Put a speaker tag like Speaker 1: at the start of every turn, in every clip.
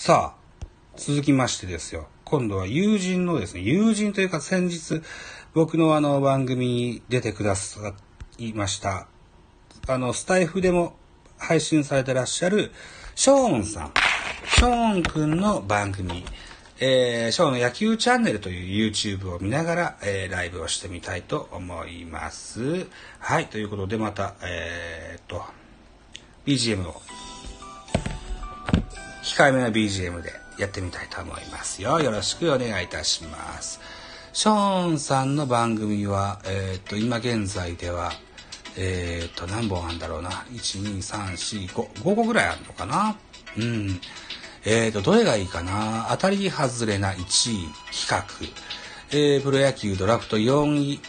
Speaker 1: さあ、続きましてですよ。今度は友人のですね、友人というか先日、僕のあの番組に出てくださいました。あの、スタイフでも配信されてらっしゃる、ショーンさん。ショーンくんの番組、えー、ショーンの野球チャンネルという YouTube を見ながら、えー、ライブをしてみたいと思います。はい、ということでまた、えー、っと、BGM を、控えめな BGM でやってみたいと思いますよ。よろしくお願いいたします。ショーンさんの番組は、えー、っと、今現在では、えー、っと、何本あるんだろうな。1、2、3、4、5、5個ぐらいあるのかな。うん。えー、と、どれがいいかな当たり外れな1位比較。えー、プロ野球ドラフト4位、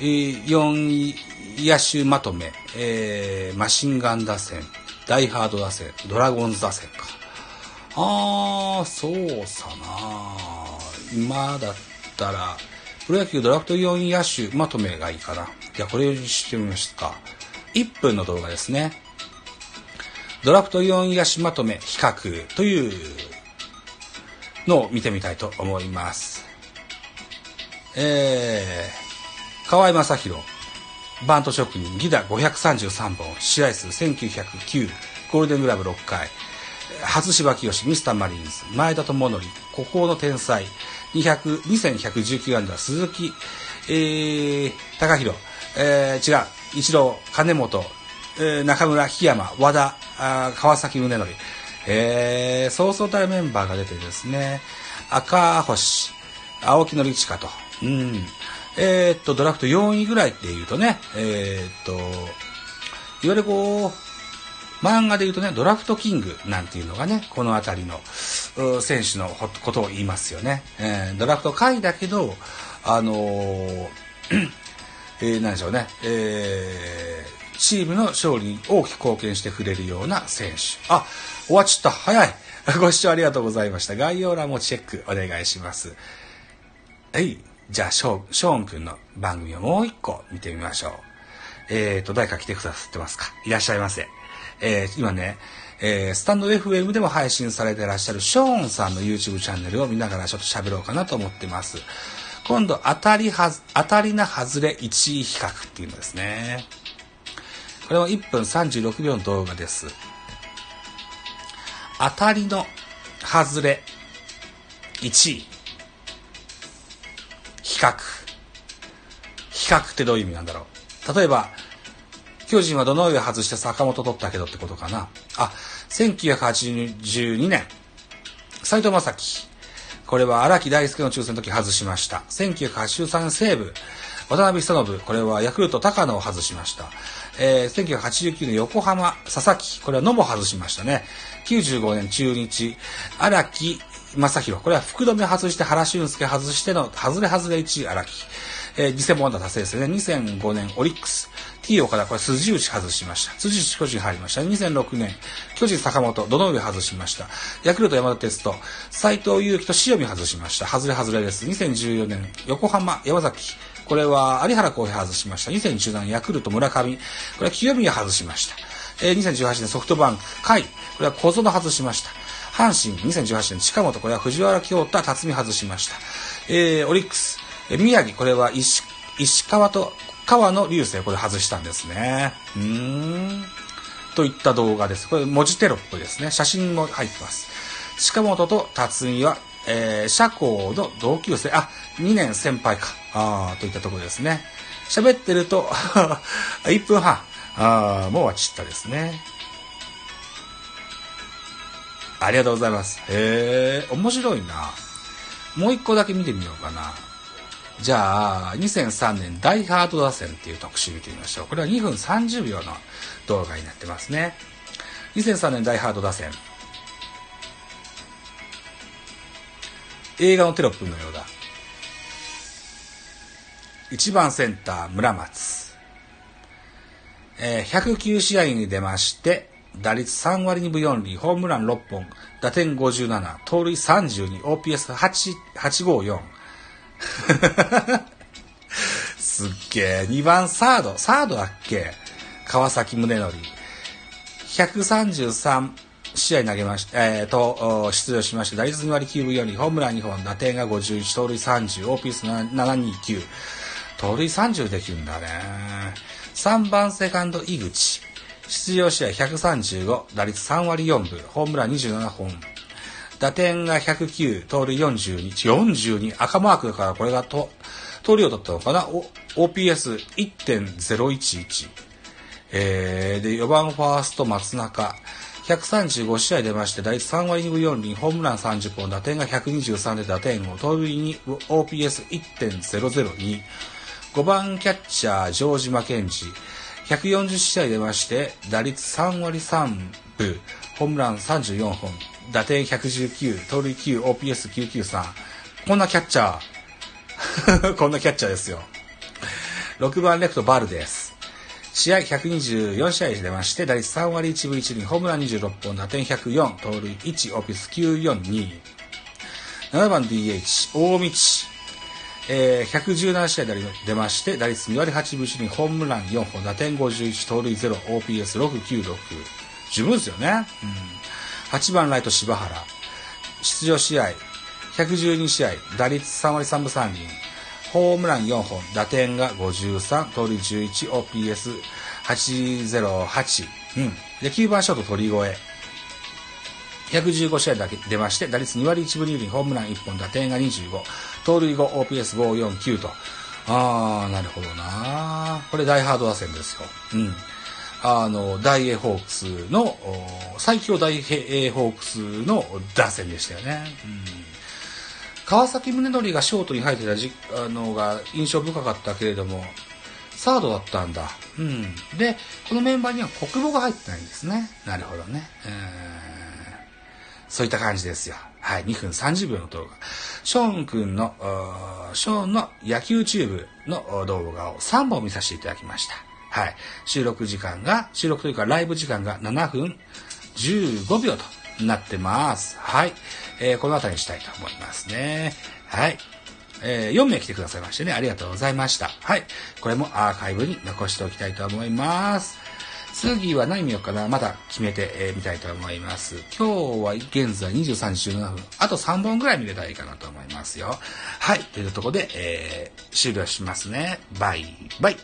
Speaker 1: えー、4位野手まとめ、えー、マシンガン打線、ダイハード打線、ドラゴンズ打線か。あー、そうさな今だったら、プロ野球ドラフト4野手まとめがいいかな。じゃあこれをしてみますか。1分の動画ですね。ドラフト4位野手まとめ比較というのを見てみたいと思います。えー、河合正宏、バント職人、ギダ533本、試合数1909、ゴールデングラブ6回、初芝清ミスターマリーンズ、前田智則、孤高の天才、2119安打、鈴木、えー、高弘、えー、違う、一郎、金本、えー、中村、檜山、和田、あ川崎宗則、えー、そうそうたるメンバーが出てですね、赤星、青木のりちかと、うん、えー、っと、ドラフト4位ぐらいっていうとね、えー、っと、いわゆるこう、漫画で言うとね、ドラフトキングなんていうのがね、この辺りの選手のことを言いますよね。えー、ドラフト回だけど、あのー、えー、何でしょうね、えー、チームの勝利に大きく貢献してくれるような選手。あ、終わっちゃった。早い。ご視聴ありがとうございました。概要欄もチェックお願いします。はい。じゃあ、ショショーン君の番組をもう一個見てみましょう。えっ、ー、と、誰か来てくださってますか？いらっしゃいませ。えー、今ね、えー、スタンド FM でも配信されてらっしゃるショーンさんの YouTube チャンネルを見ながらちょっと喋ろうかなと思ってます。今度、当たりはず、当たりな外れ1位比較っていうのですね。これは1分36秒の動画です。当たりの外れ1位。比較。比較ってどういう意味なんだろう。例えば、巨人はどの上外して坂本取ったけどってことかな。あ、1982年、斎藤正樹。これは荒木大輔の抽選の時外しました。1983年西武、渡辺久信。これはヤクルト高野を外しました。えー、1989年横浜佐々木。これは野茂外しましたね。95年中日、荒木正宏。これは福留外して原俊介外しての外れ外れ1位荒木。えー、2000本打達成ですね。2005年オリックス。T 岡田、これ筋打ち外しました。辻内巨人入りました。2006年、巨人坂本、どの上外しました？ヤクルト山田哲人、斎藤佑樹と塩見外しました。外れ外れです。2014年、横浜山崎、これは有原浩平外しました。2017年、ヤクルト村上、これは清宮外しました。えー、2018年ソフトバンク、甲斐、これは小園外しました。阪神、2018年近本、これは藤原京太、辰巳外しました。えー、オリックス、え、宮城、これは石石川と川野流星これ外したんですね。うーん。といった動画です。これ文字テロップですね。写真も入ってます。近本と辰巳は、えー、社交の同級生、あ、2年先輩か。ああといったところですね。喋ってると 1分半。あもう終わっちったですね。ありがとうございます。へえ、面白いな。もう一個だけ見てみようかな。じゃあ、2003年ダイハード打線っていう特集見てみましょう。これは2分30秒の動画になってますね。2003年ダイハード打線。映画のテロップのようだ。1番センター村松。えー、109試合に出まして、打率3割2分4厘、ホームラン6本、打点57、盗塁32、OPS8、854。すっげえ。2番サード。サードだっけ？川崎宗則。133試合投げましえー、と、出場しまして、打率2割9分4厘、ホームラン2本、打点が51、盗塁30、オーピース729。盗塁30できるんだね。3番セカンド井口。出場試合135、打率3割4分、ホームラン27本。打点が109、盗塁42、42、赤マークだからこれがと、盗塁を取ったのかな ?OPS1.011。えー、で、4番ファースト松中。135試合出まして、打率3割2分4厘、ホームラン30本、打点が123で打点を、盗塁に OPS1.002。5番キャッチャー、城島健治。140試合出まして、打率3割3分、ホームラン34本、打点119、盗塁9、OPS993。こんなキャッチャー。こんなキャッチャーですよ。6番レフトバルです。試合124試合出まして、打率3割1分1厘、ホームラン26本、打点104、盗塁1、オフィス942。7番 DH、大道。えー、117試合で出まして、打率2割8分1厘、ホームラン4本、打点51、盗塁0、OPS696。十分ですよね。うん。8番ライト柴原。出場試合、112試合、打率3割3分3厘、ホームラン4本、打点が53、盗塁11、OPS808。うん。で、9番ショート鳥越。115試合だけ出まして、打率2割1分2厘、ホームラン1本、打点が25、盗塁後 OPS549 と。あー、なるほどなこれ大ハード打線ですよ。うん。あの、大英ホークスの、最強大英ホークスの打線でしたよね。うん川崎宗則がショートに入ってたじあのが印象深かったけれども、サードだったんだ。うん。で、このメンバーには国母が入ってないんですね。なるほどね。そういった感じですよ。はい、2分30秒の動画。ショーン君の、ショーンの野球チューブの動画を3本見させていただきました。はい。収録時間が、収録というかライブ時間が7分15秒となってます。はい。えー、この辺りにしたいと思いますね。はい。えー、4名来てくださいましてね、ありがとうございました。はい。これもアーカイブに残しておきたいと思います。次は何見ようかなまだ決めてみ、えー、たいと思います。今日は現在23時17分。あと3本ぐらい見れたらいいかなと思いますよ。はい。というところで、えー、終了しますね。バイバイ。